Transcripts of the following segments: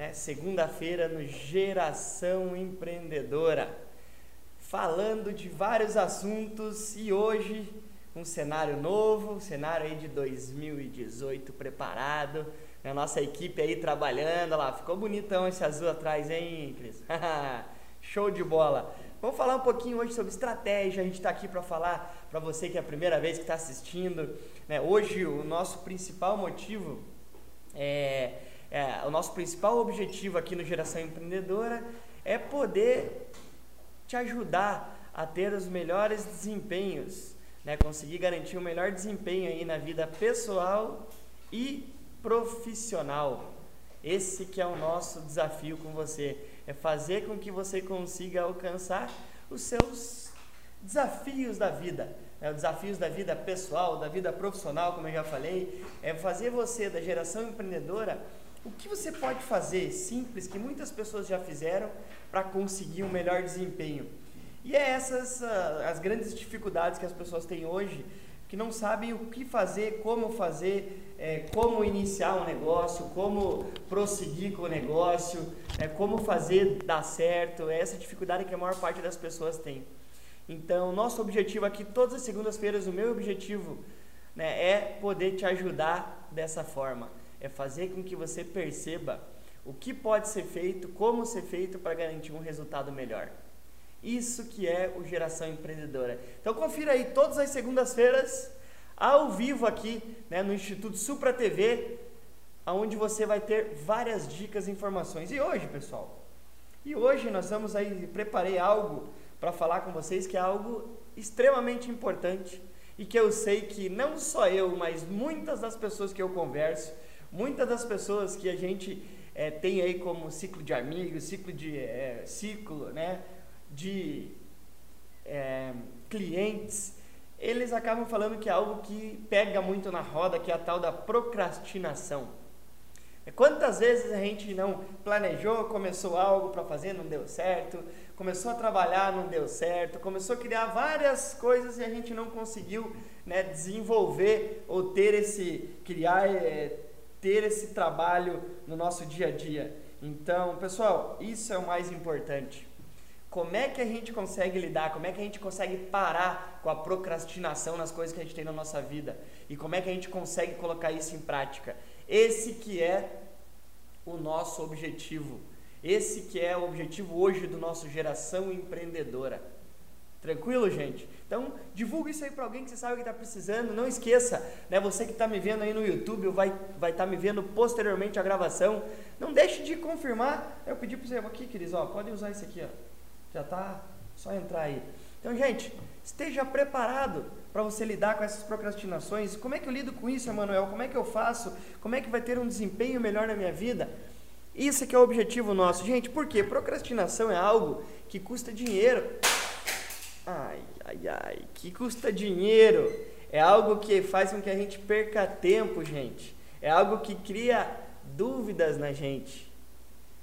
né? Segunda-feira no Geração Empreendedora, falando de vários assuntos e hoje um cenário novo, um cenário aí de 2018 preparado, né? nossa equipe aí trabalhando, lá, ficou bonitão esse azul atrás, hein, Cris? Show de bola! Vamos falar um pouquinho hoje sobre estratégia. A gente está aqui para falar para você que é a primeira vez que está assistindo. Né? Hoje o nosso principal motivo é, é, o nosso principal objetivo aqui no Geração Empreendedora é poder te ajudar a ter os melhores desempenhos, né? conseguir garantir o melhor desempenho aí na vida pessoal e profissional. Esse que é o nosso desafio com você, é fazer com que você consiga alcançar os seus desafios da vida, né? os desafios da vida pessoal, da vida profissional, como eu já falei, é fazer você da geração empreendedora o que você pode fazer simples que muitas pessoas já fizeram para conseguir um melhor desempenho. E é essas uh, as grandes dificuldades que as pessoas têm hoje que não sabem o que fazer, como fazer, é, como iniciar um negócio, como prosseguir com o negócio, é, como fazer dar certo. É essa dificuldade que a maior parte das pessoas tem. Então, nosso objetivo aqui, todas as segundas-feiras, o meu objetivo né, é poder te ajudar dessa forma. É fazer com que você perceba o que pode ser feito, como ser feito para garantir um resultado melhor. Isso que é o Geração Empreendedora. Então confira aí todas as segundas-feiras, ao vivo aqui né, no Instituto Supra TV, onde você vai ter várias dicas e informações. E hoje, pessoal, e hoje nós vamos aí, preparei algo para falar com vocês que é algo extremamente importante e que eu sei que não só eu, mas muitas das pessoas que eu converso, muitas das pessoas que a gente é, tem aí como ciclo de amigos, ciclo de é, ciclo, né? de é, clientes, eles acabam falando que é algo que pega muito na roda, que é a tal da procrastinação. Quantas vezes a gente não planejou, começou algo para fazer, não deu certo, começou a trabalhar, não deu certo, começou a criar várias coisas e a gente não conseguiu né, desenvolver ou ter esse, criar, é, ter esse trabalho no nosso dia a dia. Então, pessoal, isso é o mais importante. Como é que a gente consegue lidar? Como é que a gente consegue parar com a procrastinação nas coisas que a gente tem na nossa vida? E como é que a gente consegue colocar isso em prática? Esse que é o nosso objetivo. Esse que é o objetivo hoje do nosso geração empreendedora. Tranquilo, gente? Então, divulgue isso aí para alguém que você sabe que está precisando. Não esqueça, né? Você que está me vendo aí no YouTube ou vai estar vai tá me vendo posteriormente a gravação, não deixe de confirmar. Eu pedi para você aqui, queridos, ó, pode usar isso aqui, ó. Já está só entrar aí. Então, gente, esteja preparado para você lidar com essas procrastinações. Como é que eu lido com isso, Emanuel? Como é que eu faço? Como é que vai ter um desempenho melhor na minha vida? Isso que é o objetivo nosso. Gente, por quê? Procrastinação é algo que custa dinheiro. Ai, ai, ai, que custa dinheiro. É algo que faz com que a gente perca tempo, gente. É algo que cria dúvidas na gente.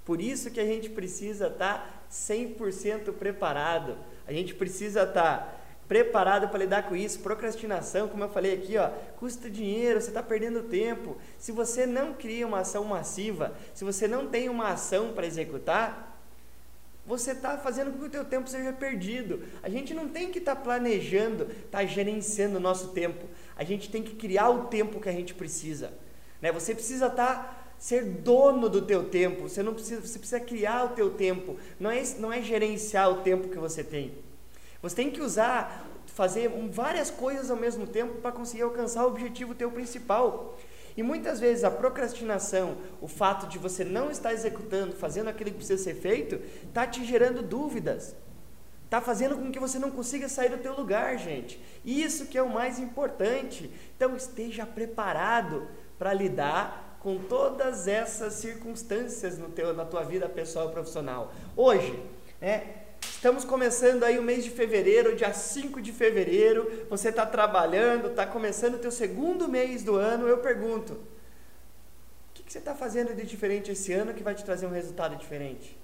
Por isso que a gente precisa estar tá 100% preparado. A gente precisa estar tá preparado para lidar com isso. Procrastinação, como eu falei aqui, ó, custa dinheiro, você está perdendo tempo. Se você não cria uma ação massiva, se você não tem uma ação para executar, você está fazendo com que o teu tempo seja perdido. A gente não tem que estar tá planejando, estar tá gerenciando o nosso tempo. A gente tem que criar o tempo que a gente precisa. Né? Você precisa estar tá ser dono do teu tempo. Você não precisa, você precisa criar o teu tempo. Não é, não é gerenciar o tempo que você tem. Você tem que usar, fazer várias coisas ao mesmo tempo para conseguir alcançar o objetivo teu principal. E muitas vezes a procrastinação, o fato de você não estar executando, fazendo aquilo que precisa ser feito, está te gerando dúvidas. Está fazendo com que você não consiga sair do teu lugar, gente. Isso que é o mais importante. Então esteja preparado para lidar com todas essas circunstâncias no teu, na tua vida pessoal e profissional. Hoje, né, estamos começando aí o mês de fevereiro, dia 5 de fevereiro, você está trabalhando, está começando o teu segundo mês do ano, eu pergunto, o que, que você está fazendo de diferente esse ano que vai te trazer um resultado diferente?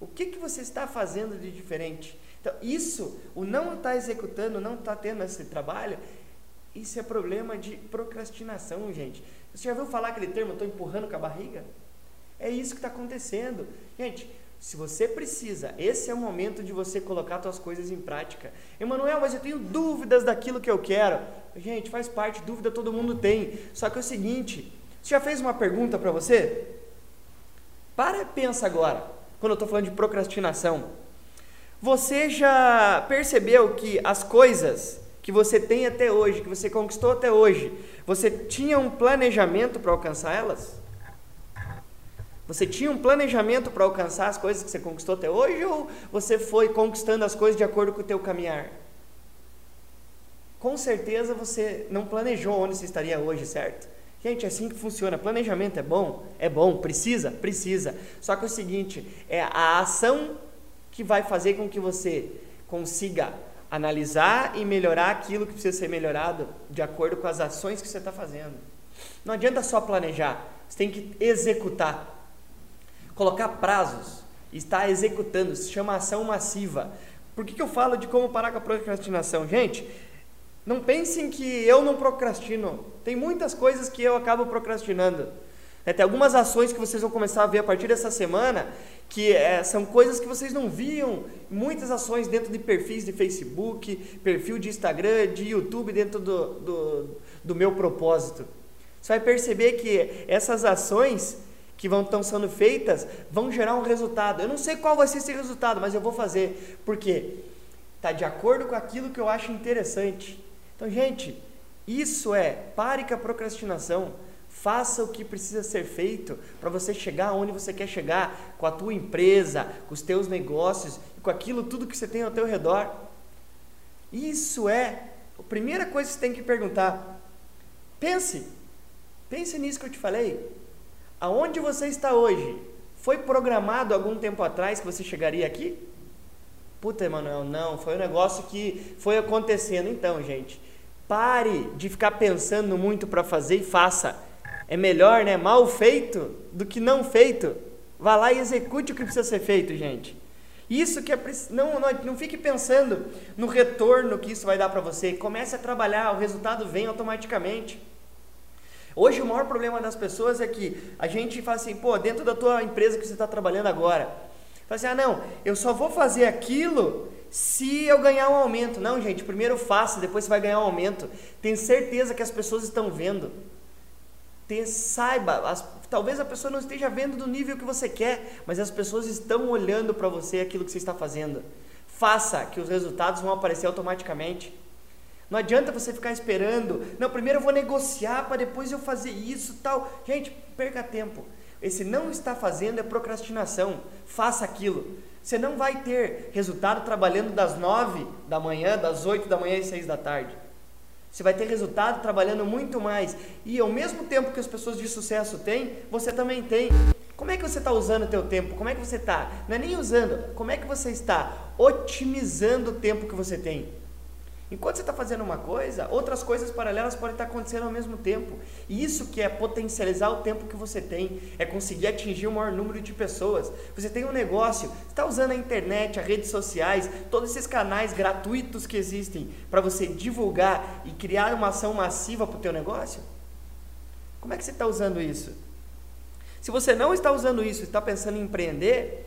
O que, que você está fazendo de diferente? Então, isso, o não estar tá executando, não estar tá tendo esse trabalho, isso é problema de procrastinação, gente. Você já ouviu falar aquele termo, estou empurrando com a barriga? É isso que está acontecendo. Gente, se você precisa, esse é o momento de você colocar suas coisas em prática. Emanuel, mas eu tenho dúvidas daquilo que eu quero. Gente, faz parte, dúvida todo mundo tem. Só que é o seguinte, você já fez uma pergunta para você? Para e pensa agora, quando eu estou falando de procrastinação. Você já percebeu que as coisas que você tem até hoje, que você conquistou até hoje, você tinha um planejamento para alcançar elas? Você tinha um planejamento para alcançar as coisas que você conquistou até hoje ou você foi conquistando as coisas de acordo com o teu caminhar? Com certeza você não planejou onde você estaria hoje, certo? Gente, é assim que funciona. Planejamento é bom? É bom. Precisa? Precisa. Só que é o seguinte, é a ação que vai fazer com que você consiga analisar e melhorar aquilo que precisa ser melhorado de acordo com as ações que você está fazendo. Não adianta só planejar, você tem que executar. Colocar prazos, estar executando, se chama ação massiva. Por que, que eu falo de como parar com a procrastinação? Gente, não pensem que eu não procrastino. Tem muitas coisas que eu acabo procrastinando. É, tem algumas ações que vocês vão começar a ver a partir dessa semana que é, são coisas que vocês não viam. Muitas ações dentro de perfis de Facebook, perfil de Instagram, de YouTube, dentro do, do, do meu propósito. Você vai perceber que essas ações que vão estão sendo feitas vão gerar um resultado. Eu não sei qual vai ser esse resultado, mas eu vou fazer. Por quê? Está de acordo com aquilo que eu acho interessante. Então, gente, isso é pare com a procrastinação. Faça o que precisa ser feito para você chegar onde você quer chegar, com a tua empresa, com os teus negócios, com aquilo tudo que você tem ao teu redor. Isso é a primeira coisa que você tem que perguntar. Pense, pense nisso que eu te falei. Aonde você está hoje? Foi programado algum tempo atrás que você chegaria aqui? Puta, Emanuel, não, foi um negócio que foi acontecendo. Então, gente, pare de ficar pensando muito para fazer e faça é melhor, né, mal feito do que não feito. Vá lá e execute o que precisa ser feito, gente. Isso que é não, não, não fique pensando no retorno que isso vai dar para você. Comece a trabalhar, o resultado vem automaticamente. Hoje o maior problema das pessoas é que a gente fala assim, pô, dentro da tua empresa que você está trabalhando agora, fala assim, ah não, eu só vou fazer aquilo se eu ganhar um aumento. Não, gente, primeiro faça, depois você vai ganhar um aumento. Tenho certeza que as pessoas estão vendo ter, saiba, as, talvez a pessoa não esteja vendo do nível que você quer, mas as pessoas estão olhando para você aquilo que você está fazendo. Faça que os resultados vão aparecer automaticamente. Não adianta você ficar esperando. Não, primeiro eu vou negociar para depois eu fazer isso, tal. Gente, perca tempo. Esse não está fazendo é procrastinação. Faça aquilo. Você não vai ter resultado trabalhando das nove da manhã, das oito da manhã e seis da tarde. Você vai ter resultado trabalhando muito mais. E ao mesmo tempo que as pessoas de sucesso têm, você também tem. Como é que você está usando o teu tempo? Como é que você está? Não é nem usando, como é que você está otimizando o tempo que você tem? Enquanto você está fazendo uma coisa, outras coisas paralelas podem estar acontecendo ao mesmo tempo. E isso que é potencializar o tempo que você tem, é conseguir atingir o maior número de pessoas. Você tem um negócio, está usando a internet, as redes sociais, todos esses canais gratuitos que existem para você divulgar e criar uma ação massiva para o teu negócio? Como é que você está usando isso? Se você não está usando isso, está pensando em empreender,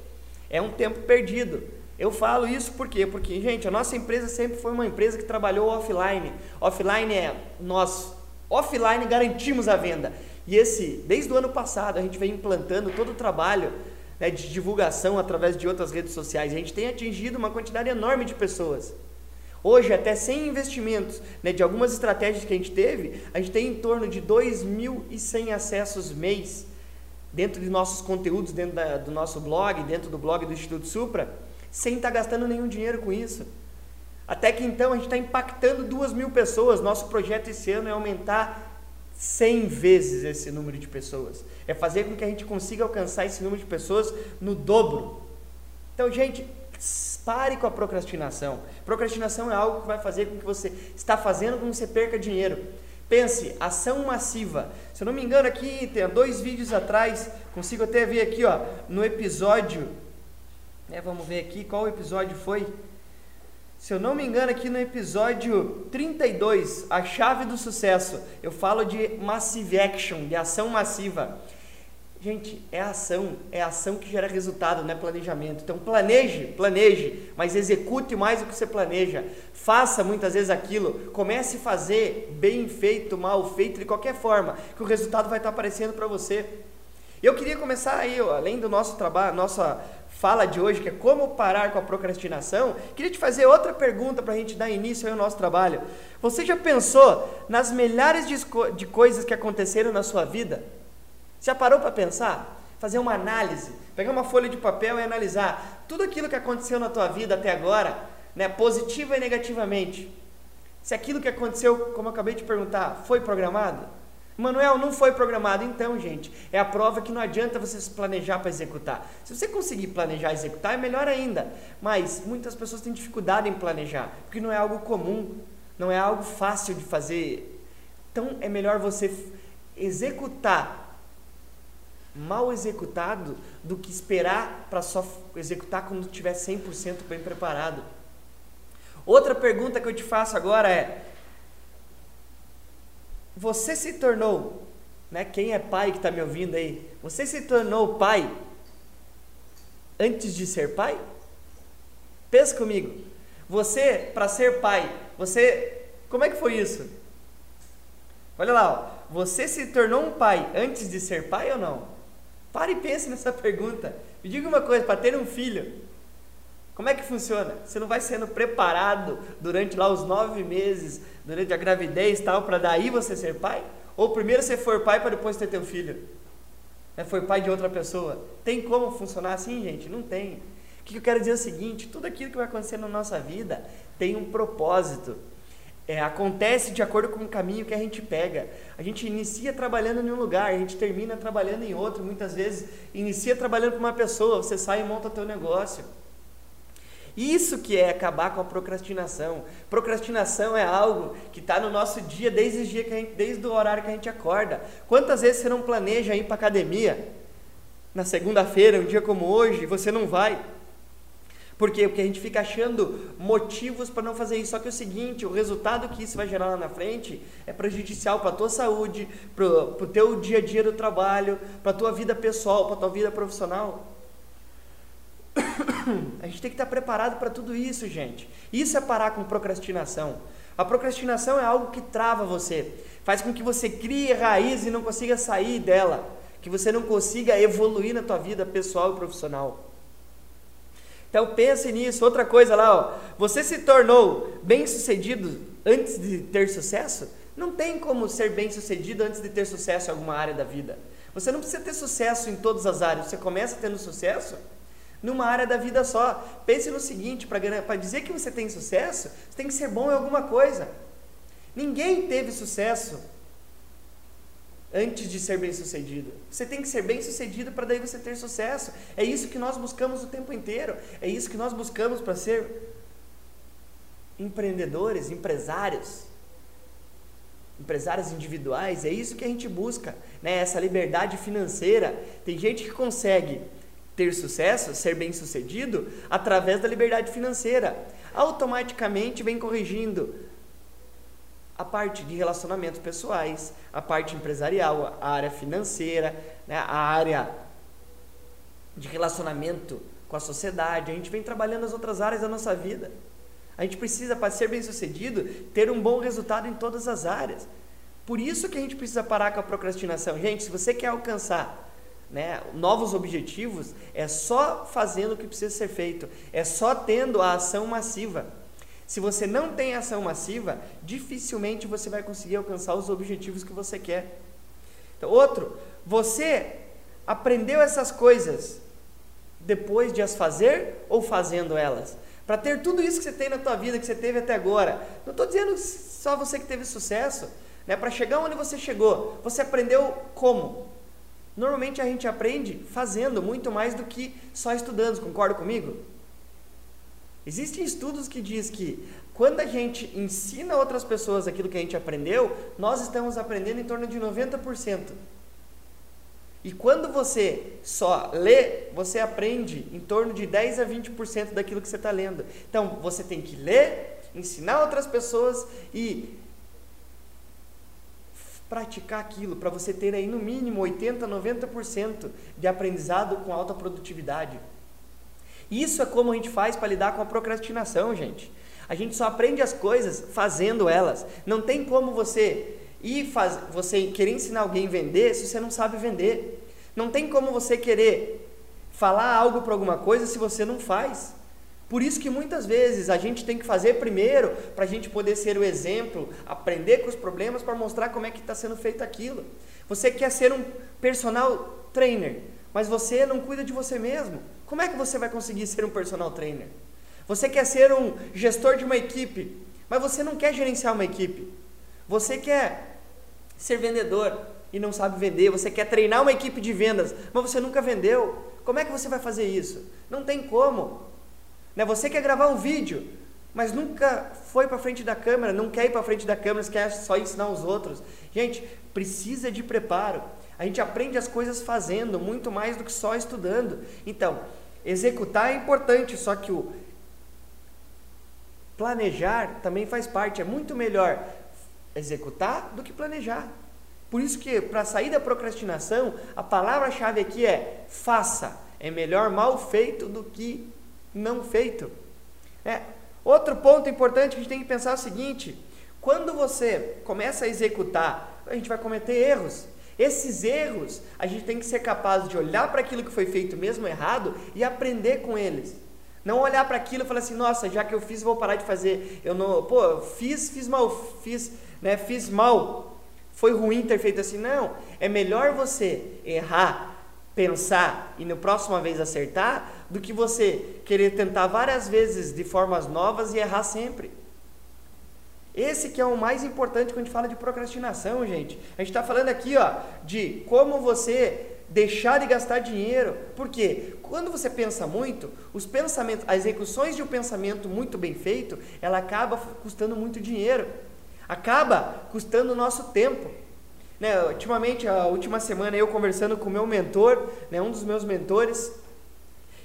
é um tempo perdido. Eu falo isso por quê? Porque, gente, a nossa empresa sempre foi uma empresa que trabalhou offline. Offline é nós, offline garantimos a venda. E esse, desde o ano passado, a gente vem implantando todo o trabalho né, de divulgação através de outras redes sociais. A gente tem atingido uma quantidade enorme de pessoas. Hoje, até sem investimentos né, de algumas estratégias que a gente teve, a gente tem em torno de 2.100 acessos mês dentro de nossos conteúdos, dentro da, do nosso blog, dentro do blog do Instituto Supra sem estar tá gastando nenhum dinheiro com isso. Até que então a gente está impactando duas mil pessoas. Nosso projeto esse ano é aumentar 100 vezes esse número de pessoas. É fazer com que a gente consiga alcançar esse número de pessoas no dobro. Então, gente, pare com a procrastinação. Procrastinação é algo que vai fazer com que você está fazendo com que você perca dinheiro. Pense, ação massiva. Se eu não me engano aqui, tem dois vídeos atrás, consigo até ver aqui, ó, no episódio é, vamos ver aqui qual episódio foi. Se eu não me engano, aqui no episódio 32, a chave do sucesso, eu falo de massive action, de ação massiva. Gente, é ação, é ação que gera resultado, não é planejamento. Então planeje, planeje, mas execute mais do que você planeja. Faça muitas vezes aquilo, comece a fazer bem feito, mal feito, de qualquer forma, que o resultado vai estar aparecendo para você. Eu queria começar aí, além do nosso trabalho, nossa fala de hoje, que é como parar com a procrastinação, queria te fazer outra pergunta para a gente dar início ao nosso trabalho. Você já pensou nas milhares de, de coisas que aconteceram na sua vida? Já parou para pensar? Fazer uma análise, pegar uma folha de papel e analisar tudo aquilo que aconteceu na tua vida até agora, né, positiva e negativamente. Se aquilo que aconteceu, como eu acabei de perguntar, foi programado? Manuel, não foi programado. Então, gente, é a prova que não adianta você se planejar para executar. Se você conseguir planejar e executar, é melhor ainda. Mas muitas pessoas têm dificuldade em planejar, porque não é algo comum, não é algo fácil de fazer. Então, é melhor você executar mal executado do que esperar para só executar quando estiver 100% bem preparado. Outra pergunta que eu te faço agora é: você se tornou, né? Quem é pai que está me ouvindo aí? Você se tornou pai antes de ser pai? Pensa comigo. Você, para ser pai, você, como é que foi isso? Olha lá, ó. você se tornou um pai antes de ser pai ou não? Pare e pense nessa pergunta. Me diga uma coisa, para ter um filho, como é que funciona? Você não vai sendo preparado durante lá os nove meses, durante a gravidez e tal, para daí você ser pai? Ou primeiro você for pai para depois ter teu filho? É, foi pai de outra pessoa? Tem como funcionar assim, gente? Não tem. O que eu quero dizer é o seguinte: tudo aquilo que vai acontecer na nossa vida tem um propósito é, acontece de acordo com o caminho que a gente pega. A gente inicia trabalhando em um lugar, a gente termina trabalhando em outro. Muitas vezes inicia trabalhando para uma pessoa, você sai e monta teu negócio. Isso que é acabar com a procrastinação. Procrastinação é algo que está no nosso dia desde o dia que gente, desde o horário que a gente acorda. Quantas vezes você não planeja ir para academia na segunda-feira, um dia como hoje, você não vai? Por quê? Porque a gente fica achando motivos para não fazer isso. Só que é o seguinte, o resultado que isso vai gerar lá na frente é prejudicial para a tua saúde, para o teu dia a dia do trabalho, para a tua vida pessoal, para a tua vida profissional. A gente tem que estar preparado para tudo isso, gente. Isso é parar com procrastinação. A procrastinação é algo que trava você, faz com que você crie raiz e não consiga sair dela, que você não consiga evoluir na tua vida pessoal e profissional. Então pense nisso. Outra coisa lá, ó, você se tornou bem-sucedido antes de ter sucesso? Não tem como ser bem-sucedido antes de ter sucesso em alguma área da vida. Você não precisa ter sucesso em todas as áreas. Você começa tendo sucesso numa área da vida só. Pense no seguinte, para dizer que você tem sucesso, você tem que ser bom em alguma coisa. Ninguém teve sucesso antes de ser bem sucedido. Você tem que ser bem sucedido para daí você ter sucesso. É isso que nós buscamos o tempo inteiro. É isso que nós buscamos para ser empreendedores, empresários. Empresários individuais, é isso que a gente busca, né? Essa liberdade financeira. Tem gente que consegue ter sucesso, ser bem sucedido através da liberdade financeira. Automaticamente vem corrigindo a parte de relacionamentos pessoais, a parte empresarial, a área financeira, né, a área de relacionamento com a sociedade. A gente vem trabalhando as outras áreas da nossa vida. A gente precisa, para ser bem sucedido, ter um bom resultado em todas as áreas. Por isso que a gente precisa parar com a procrastinação. Gente, se você quer alcançar né, novos objetivos, é só fazendo o que precisa ser feito, é só tendo a ação massiva. Se você não tem ação massiva, dificilmente você vai conseguir alcançar os objetivos que você quer. Então, outro, você aprendeu essas coisas depois de as fazer ou fazendo elas? Para ter tudo isso que você tem na tua vida, que você teve até agora. Não estou dizendo só você que teve sucesso. Né? Para chegar onde você chegou, você aprendeu como? Normalmente a gente aprende fazendo muito mais do que só estudando, concorda comigo? Existem estudos que diz que quando a gente ensina outras pessoas aquilo que a gente aprendeu, nós estamos aprendendo em torno de 90%. E quando você só lê, você aprende em torno de 10 a 20% daquilo que você está lendo. Então, você tem que ler, ensinar outras pessoas e praticar aquilo, para você ter aí no mínimo 80, 90% de aprendizado com alta produtividade. Isso é como a gente faz para lidar com a procrastinação, gente. A gente só aprende as coisas fazendo elas. Não tem como você ir faz, você querer ensinar alguém a vender se você não sabe vender. Não tem como você querer falar algo para alguma coisa se você não faz. Por isso que muitas vezes a gente tem que fazer primeiro para a gente poder ser o exemplo, aprender com os problemas para mostrar como é que está sendo feito aquilo. Você quer ser um personal trainer, mas você não cuida de você mesmo. Como é que você vai conseguir ser um personal trainer? Você quer ser um gestor de uma equipe, mas você não quer gerenciar uma equipe. Você quer ser vendedor e não sabe vender. Você quer treinar uma equipe de vendas, mas você nunca vendeu. Como é que você vai fazer isso? Não tem como. Né? Você quer gravar um vídeo, mas nunca foi para frente da câmera, não quer ir para frente da câmera, quer só ensinar os outros. Gente, precisa de preparo. A gente aprende as coisas fazendo, muito mais do que só estudando. Então, executar é importante, só que o planejar também faz parte. É muito melhor executar do que planejar. Por isso que para sair da procrastinação, a palavra-chave aqui é faça. É melhor mal feito do que não feito. É. Outro ponto importante que a gente tem que pensar é o seguinte: quando você começa a executar, a gente vai cometer erros. Esses erros, a gente tem que ser capaz de olhar para aquilo que foi feito mesmo errado e aprender com eles. Não olhar para aquilo e falar assim, nossa, já que eu fiz, vou parar de fazer. Eu não, pô, fiz, fiz mal, fiz, né, fiz mal, foi ruim ter feito assim. Não, é melhor você errar, pensar e no próxima vez acertar do que você querer tentar várias vezes de formas novas e errar sempre. Esse que é o mais importante quando a gente fala de procrastinação, gente. A gente está falando aqui, ó, de como você deixar de gastar dinheiro. Porque quando você pensa muito, os pensamentos, as execuções de um pensamento muito bem feito, ela acaba custando muito dinheiro acaba custando o nosso tempo. Né, ultimamente, a última semana, eu conversando com o meu mentor, né, um dos meus mentores,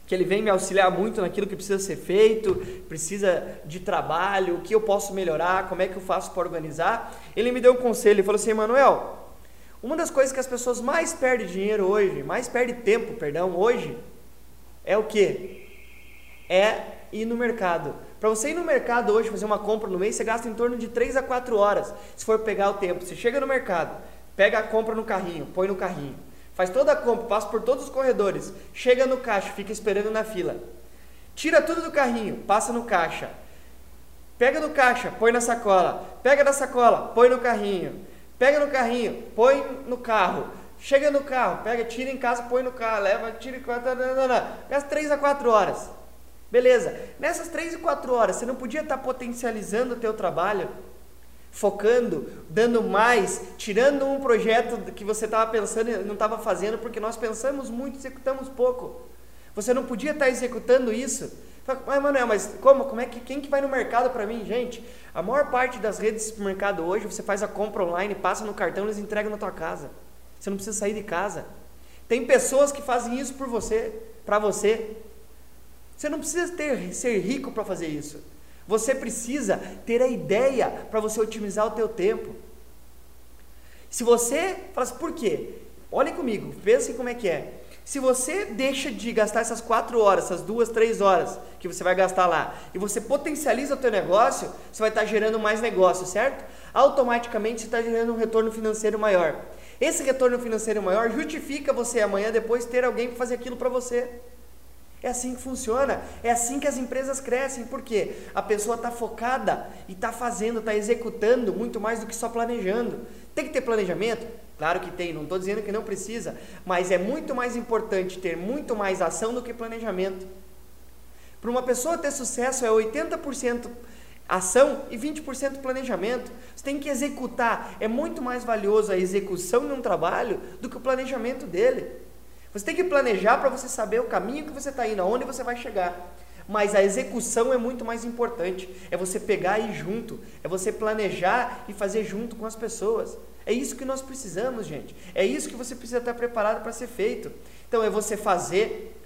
que ele vem me auxiliar muito naquilo que precisa ser feito, precisa de trabalho, o que eu posso melhorar, como é que eu faço para organizar. Ele me deu um conselho, ele falou assim, Emanuel, uma das coisas que as pessoas mais perdem dinheiro hoje, mais perdem tempo, perdão, hoje, é o que? É ir no mercado. Para você ir no mercado hoje fazer uma compra no mês, você gasta em torno de 3 a 4 horas, se for pegar o tempo. Você chega no mercado, pega a compra no carrinho, põe no carrinho, faz toda a compra, passa por todos os corredores, chega no caixa, fica esperando na fila. Tira tudo do carrinho, passa no caixa. Pega no caixa, põe na sacola. Pega da sacola, põe no carrinho. Pega no carrinho, põe no carro. Chega no carro, pega, tira em casa, põe no carro, leva, tira em casa, gasta 3 a 4 horas. Beleza. Nessas três e quatro horas, você não podia estar potencializando o teu trabalho, focando, dando mais, tirando um projeto que você estava pensando e não estava fazendo, porque nós pensamos muito e executamos pouco. Você não podia estar executando isso. Mas, Manuel, mas como? Como é que quem que vai no mercado para mim, gente? A maior parte das redes de supermercado hoje, você faz a compra online, passa no cartão, eles entregam na tua casa. Você não precisa sair de casa. Tem pessoas que fazem isso por você, para você. Você não precisa ter, ser rico para fazer isso. Você precisa ter a ideia para você otimizar o teu tempo. Se você fala assim, por quê? Olhem comigo, pensem como é que é. Se você deixa de gastar essas quatro horas, essas duas, três horas que você vai gastar lá, e você potencializa o teu negócio, você vai estar gerando mais negócio, certo? Automaticamente você está gerando um retorno financeiro maior. Esse retorno financeiro maior justifica você amanhã depois ter alguém para fazer aquilo para você. É assim que funciona, é assim que as empresas crescem, porque a pessoa está focada e está fazendo, está executando muito mais do que só planejando. Tem que ter planejamento? Claro que tem, não estou dizendo que não precisa, mas é muito mais importante ter muito mais ação do que planejamento. Para uma pessoa ter sucesso é 80% ação e 20% planejamento. Você tem que executar, é muito mais valioso a execução de um trabalho do que o planejamento dele. Você tem que planejar para você saber o caminho que você está indo, aonde você vai chegar. Mas a execução é muito mais importante. É você pegar e ir junto. É você planejar e fazer junto com as pessoas. É isso que nós precisamos, gente. É isso que você precisa estar preparado para ser feito. Então é você fazer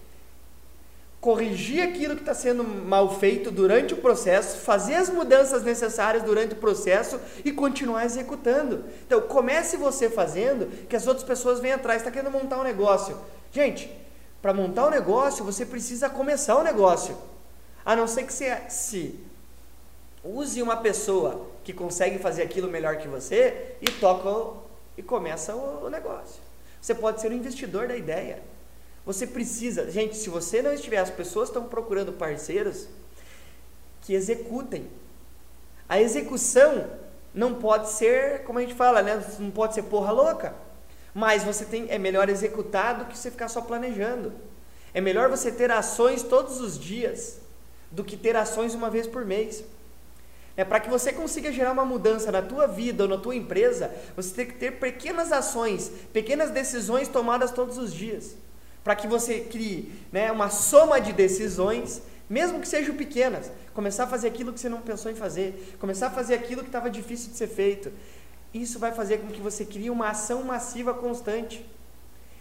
corrigir aquilo que está sendo mal feito durante o processo, fazer as mudanças necessárias durante o processo e continuar executando. Então, comece você fazendo, que as outras pessoas venham atrás. Está querendo montar um negócio. Gente, para montar um negócio, você precisa começar o um negócio. A não ser que você se use uma pessoa que consegue fazer aquilo melhor que você e toca e começa o negócio. Você pode ser um investidor da ideia. Você precisa, gente, se você não estiver, as pessoas estão procurando parceiros que executem. A execução não pode ser, como a gente fala, né? Não pode ser porra louca. Mas você tem, é melhor executar do que você ficar só planejando. É melhor você ter ações todos os dias do que ter ações uma vez por mês. É para que você consiga gerar uma mudança na tua vida ou na tua empresa, você tem que ter pequenas ações, pequenas decisões tomadas todos os dias para que você crie né, uma soma de decisões, mesmo que sejam pequenas. Começar a fazer aquilo que você não pensou em fazer, começar a fazer aquilo que estava difícil de ser feito. Isso vai fazer com que você crie uma ação massiva constante.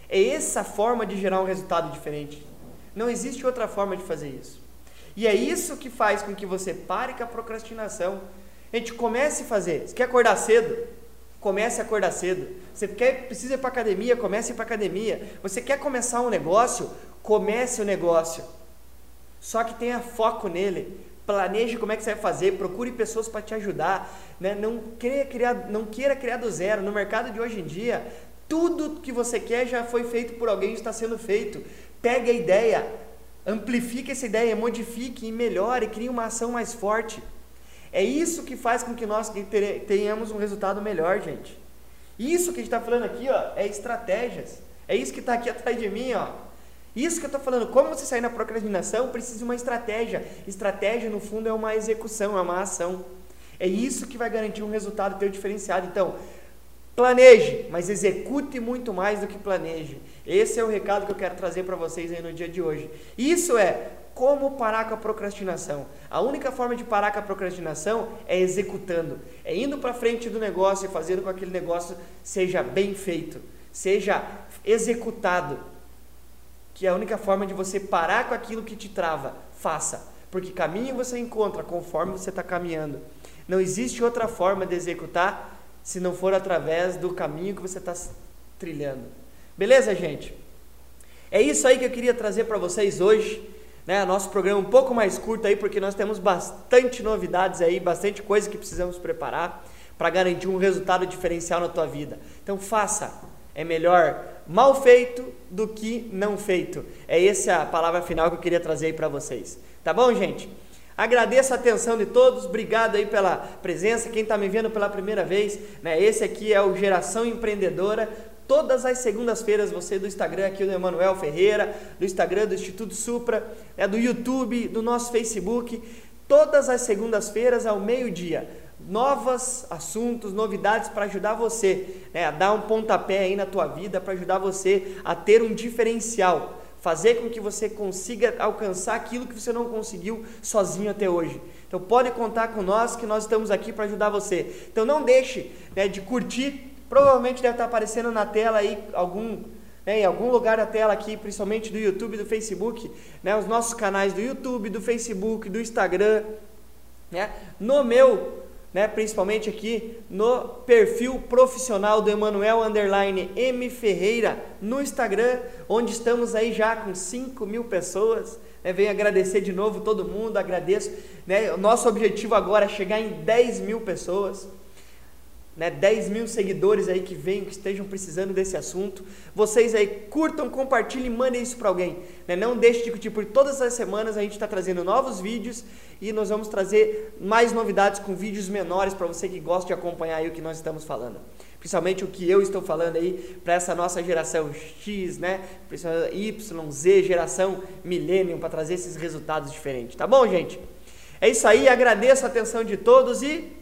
É essa forma de gerar um resultado diferente. Não existe outra forma de fazer isso. E é isso que faz com que você pare com a procrastinação. A gente comece a fazer. Você quer acordar cedo? Comece a acordar cedo. Você quer, precisa ir para academia? Comece a para academia. Você quer começar um negócio? Comece o negócio. Só que tenha foco nele. Planeje como é que você vai fazer. Procure pessoas para te ajudar. Né? Não, queira criar, não queira criar do zero. No mercado de hoje em dia, tudo que você quer já foi feito por alguém, está sendo feito. Pegue a ideia, amplifique essa ideia, modifique e melhore, crie uma ação mais forte. É isso que faz com que nós tenhamos um resultado melhor, gente. Isso que a gente está falando aqui, ó, é estratégias. É isso que está aqui atrás de mim, ó. Isso que eu estou falando, como você sair na procrastinação, precisa de uma estratégia. Estratégia, no fundo, é uma execução, é uma ação. É isso que vai garantir um resultado teu diferenciado. Então, planeje, mas execute muito mais do que planeje. Esse é o recado que eu quero trazer para vocês aí no dia de hoje. Isso é como parar com a procrastinação? A única forma de parar com a procrastinação é executando, é indo para frente do negócio e fazendo com que aquele negócio seja bem feito, seja executado. Que é a única forma de você parar com aquilo que te trava. Faça, porque caminho você encontra conforme você está caminhando. Não existe outra forma de executar se não for através do caminho que você está trilhando. Beleza, gente? É isso aí que eu queria trazer para vocês hoje né, nosso programa um pouco mais curto aí, porque nós temos bastante novidades aí, bastante coisa que precisamos preparar para garantir um resultado diferencial na tua vida. Então faça, é melhor mal feito do que não feito. É essa a palavra final que eu queria trazer aí para vocês. Tá bom, gente? Agradeço a atenção de todos, obrigado aí pela presença. Quem está me vendo pela primeira vez, né? Esse aqui é o Geração Empreendedora. Todas as segundas-feiras, você do Instagram aqui do Emanuel Ferreira, do Instagram do Instituto Supra, é do YouTube, do nosso Facebook, todas as segundas-feiras ao meio-dia. Novos assuntos, novidades para ajudar você né, a dar um pontapé aí na tua vida, para ajudar você a ter um diferencial, fazer com que você consiga alcançar aquilo que você não conseguiu sozinho até hoje. Então pode contar com nós que nós estamos aqui para ajudar você. Então não deixe né, de curtir Provavelmente deve estar aparecendo na tela aí algum, né, em algum lugar da tela aqui, principalmente do YouTube do Facebook, né, os nossos canais do YouTube, do Facebook, do Instagram, né, no meu, né, principalmente aqui no perfil profissional do Emanuel Underline M Ferreira no Instagram, onde estamos aí já com 5 mil pessoas. Né, venho agradecer de novo todo mundo, agradeço. Né, nosso objetivo agora é chegar em 10 mil pessoas né, 10 mil seguidores aí que venham, que estejam precisando desse assunto. Vocês aí curtam, compartilhem, mandem isso para alguém. Né? Não deixe de curtir, porque todas as semanas a gente está trazendo novos vídeos e nós vamos trazer mais novidades com vídeos menores para você que gosta de acompanhar aí o que nós estamos falando. Principalmente o que eu estou falando aí para essa nossa geração X, né? Y, Z, geração Millennium, para trazer esses resultados diferentes. Tá bom, gente? É isso aí, agradeço a atenção de todos e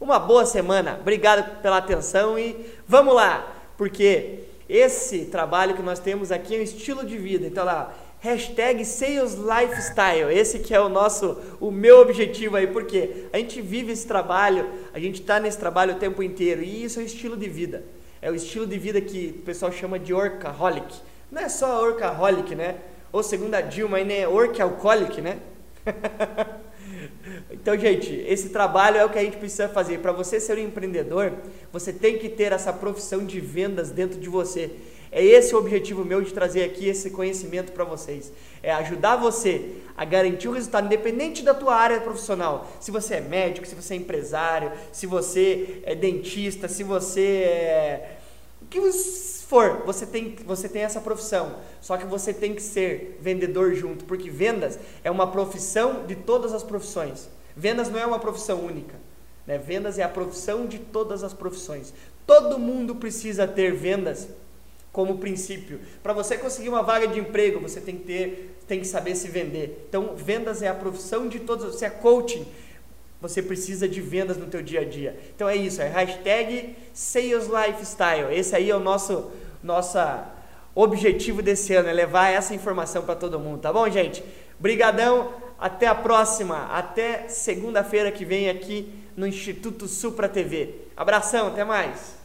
uma boa semana. Obrigado pela atenção e vamos lá, porque esse trabalho que nós temos aqui é um estilo de vida. Então lá, hashtag Sales Lifestyle. Esse que é o nosso, o meu objetivo aí, porque a gente vive esse trabalho, a gente está nesse trabalho o tempo inteiro e isso é um estilo de vida. É o estilo de vida que o pessoal chama de workaholic. Não é só workaholic, né? Ou segundo a Dilma, né? Workaholic, né? então, gente, esse trabalho é o que a gente precisa fazer. Para você ser um empreendedor, você tem que ter essa profissão de vendas dentro de você. É esse o objetivo meu de trazer aqui esse conhecimento para vocês. É ajudar você a garantir o resultado, independente da tua área profissional. Se você é médico, se você é empresário, se você é dentista, se você é. O que for, você tem, você tem essa profissão. Só que você tem que ser vendedor junto, porque vendas é uma profissão de todas as profissões. Vendas não é uma profissão única. Né? Vendas é a profissão de todas as profissões. Todo mundo precisa ter vendas como princípio. Para você conseguir uma vaga de emprego, você tem que ter, tem que saber se vender. Então, vendas é a profissão de todos. Você é coaching, você precisa de vendas no teu dia a dia. Então é isso, é hashtag Sales Lifestyle. Esse aí é o nosso nossa objetivo desse ano, é levar essa informação para todo mundo, tá bom, gente? Brigadão, até a próxima, até segunda-feira que vem aqui no Instituto Supra TV. Abração, até mais.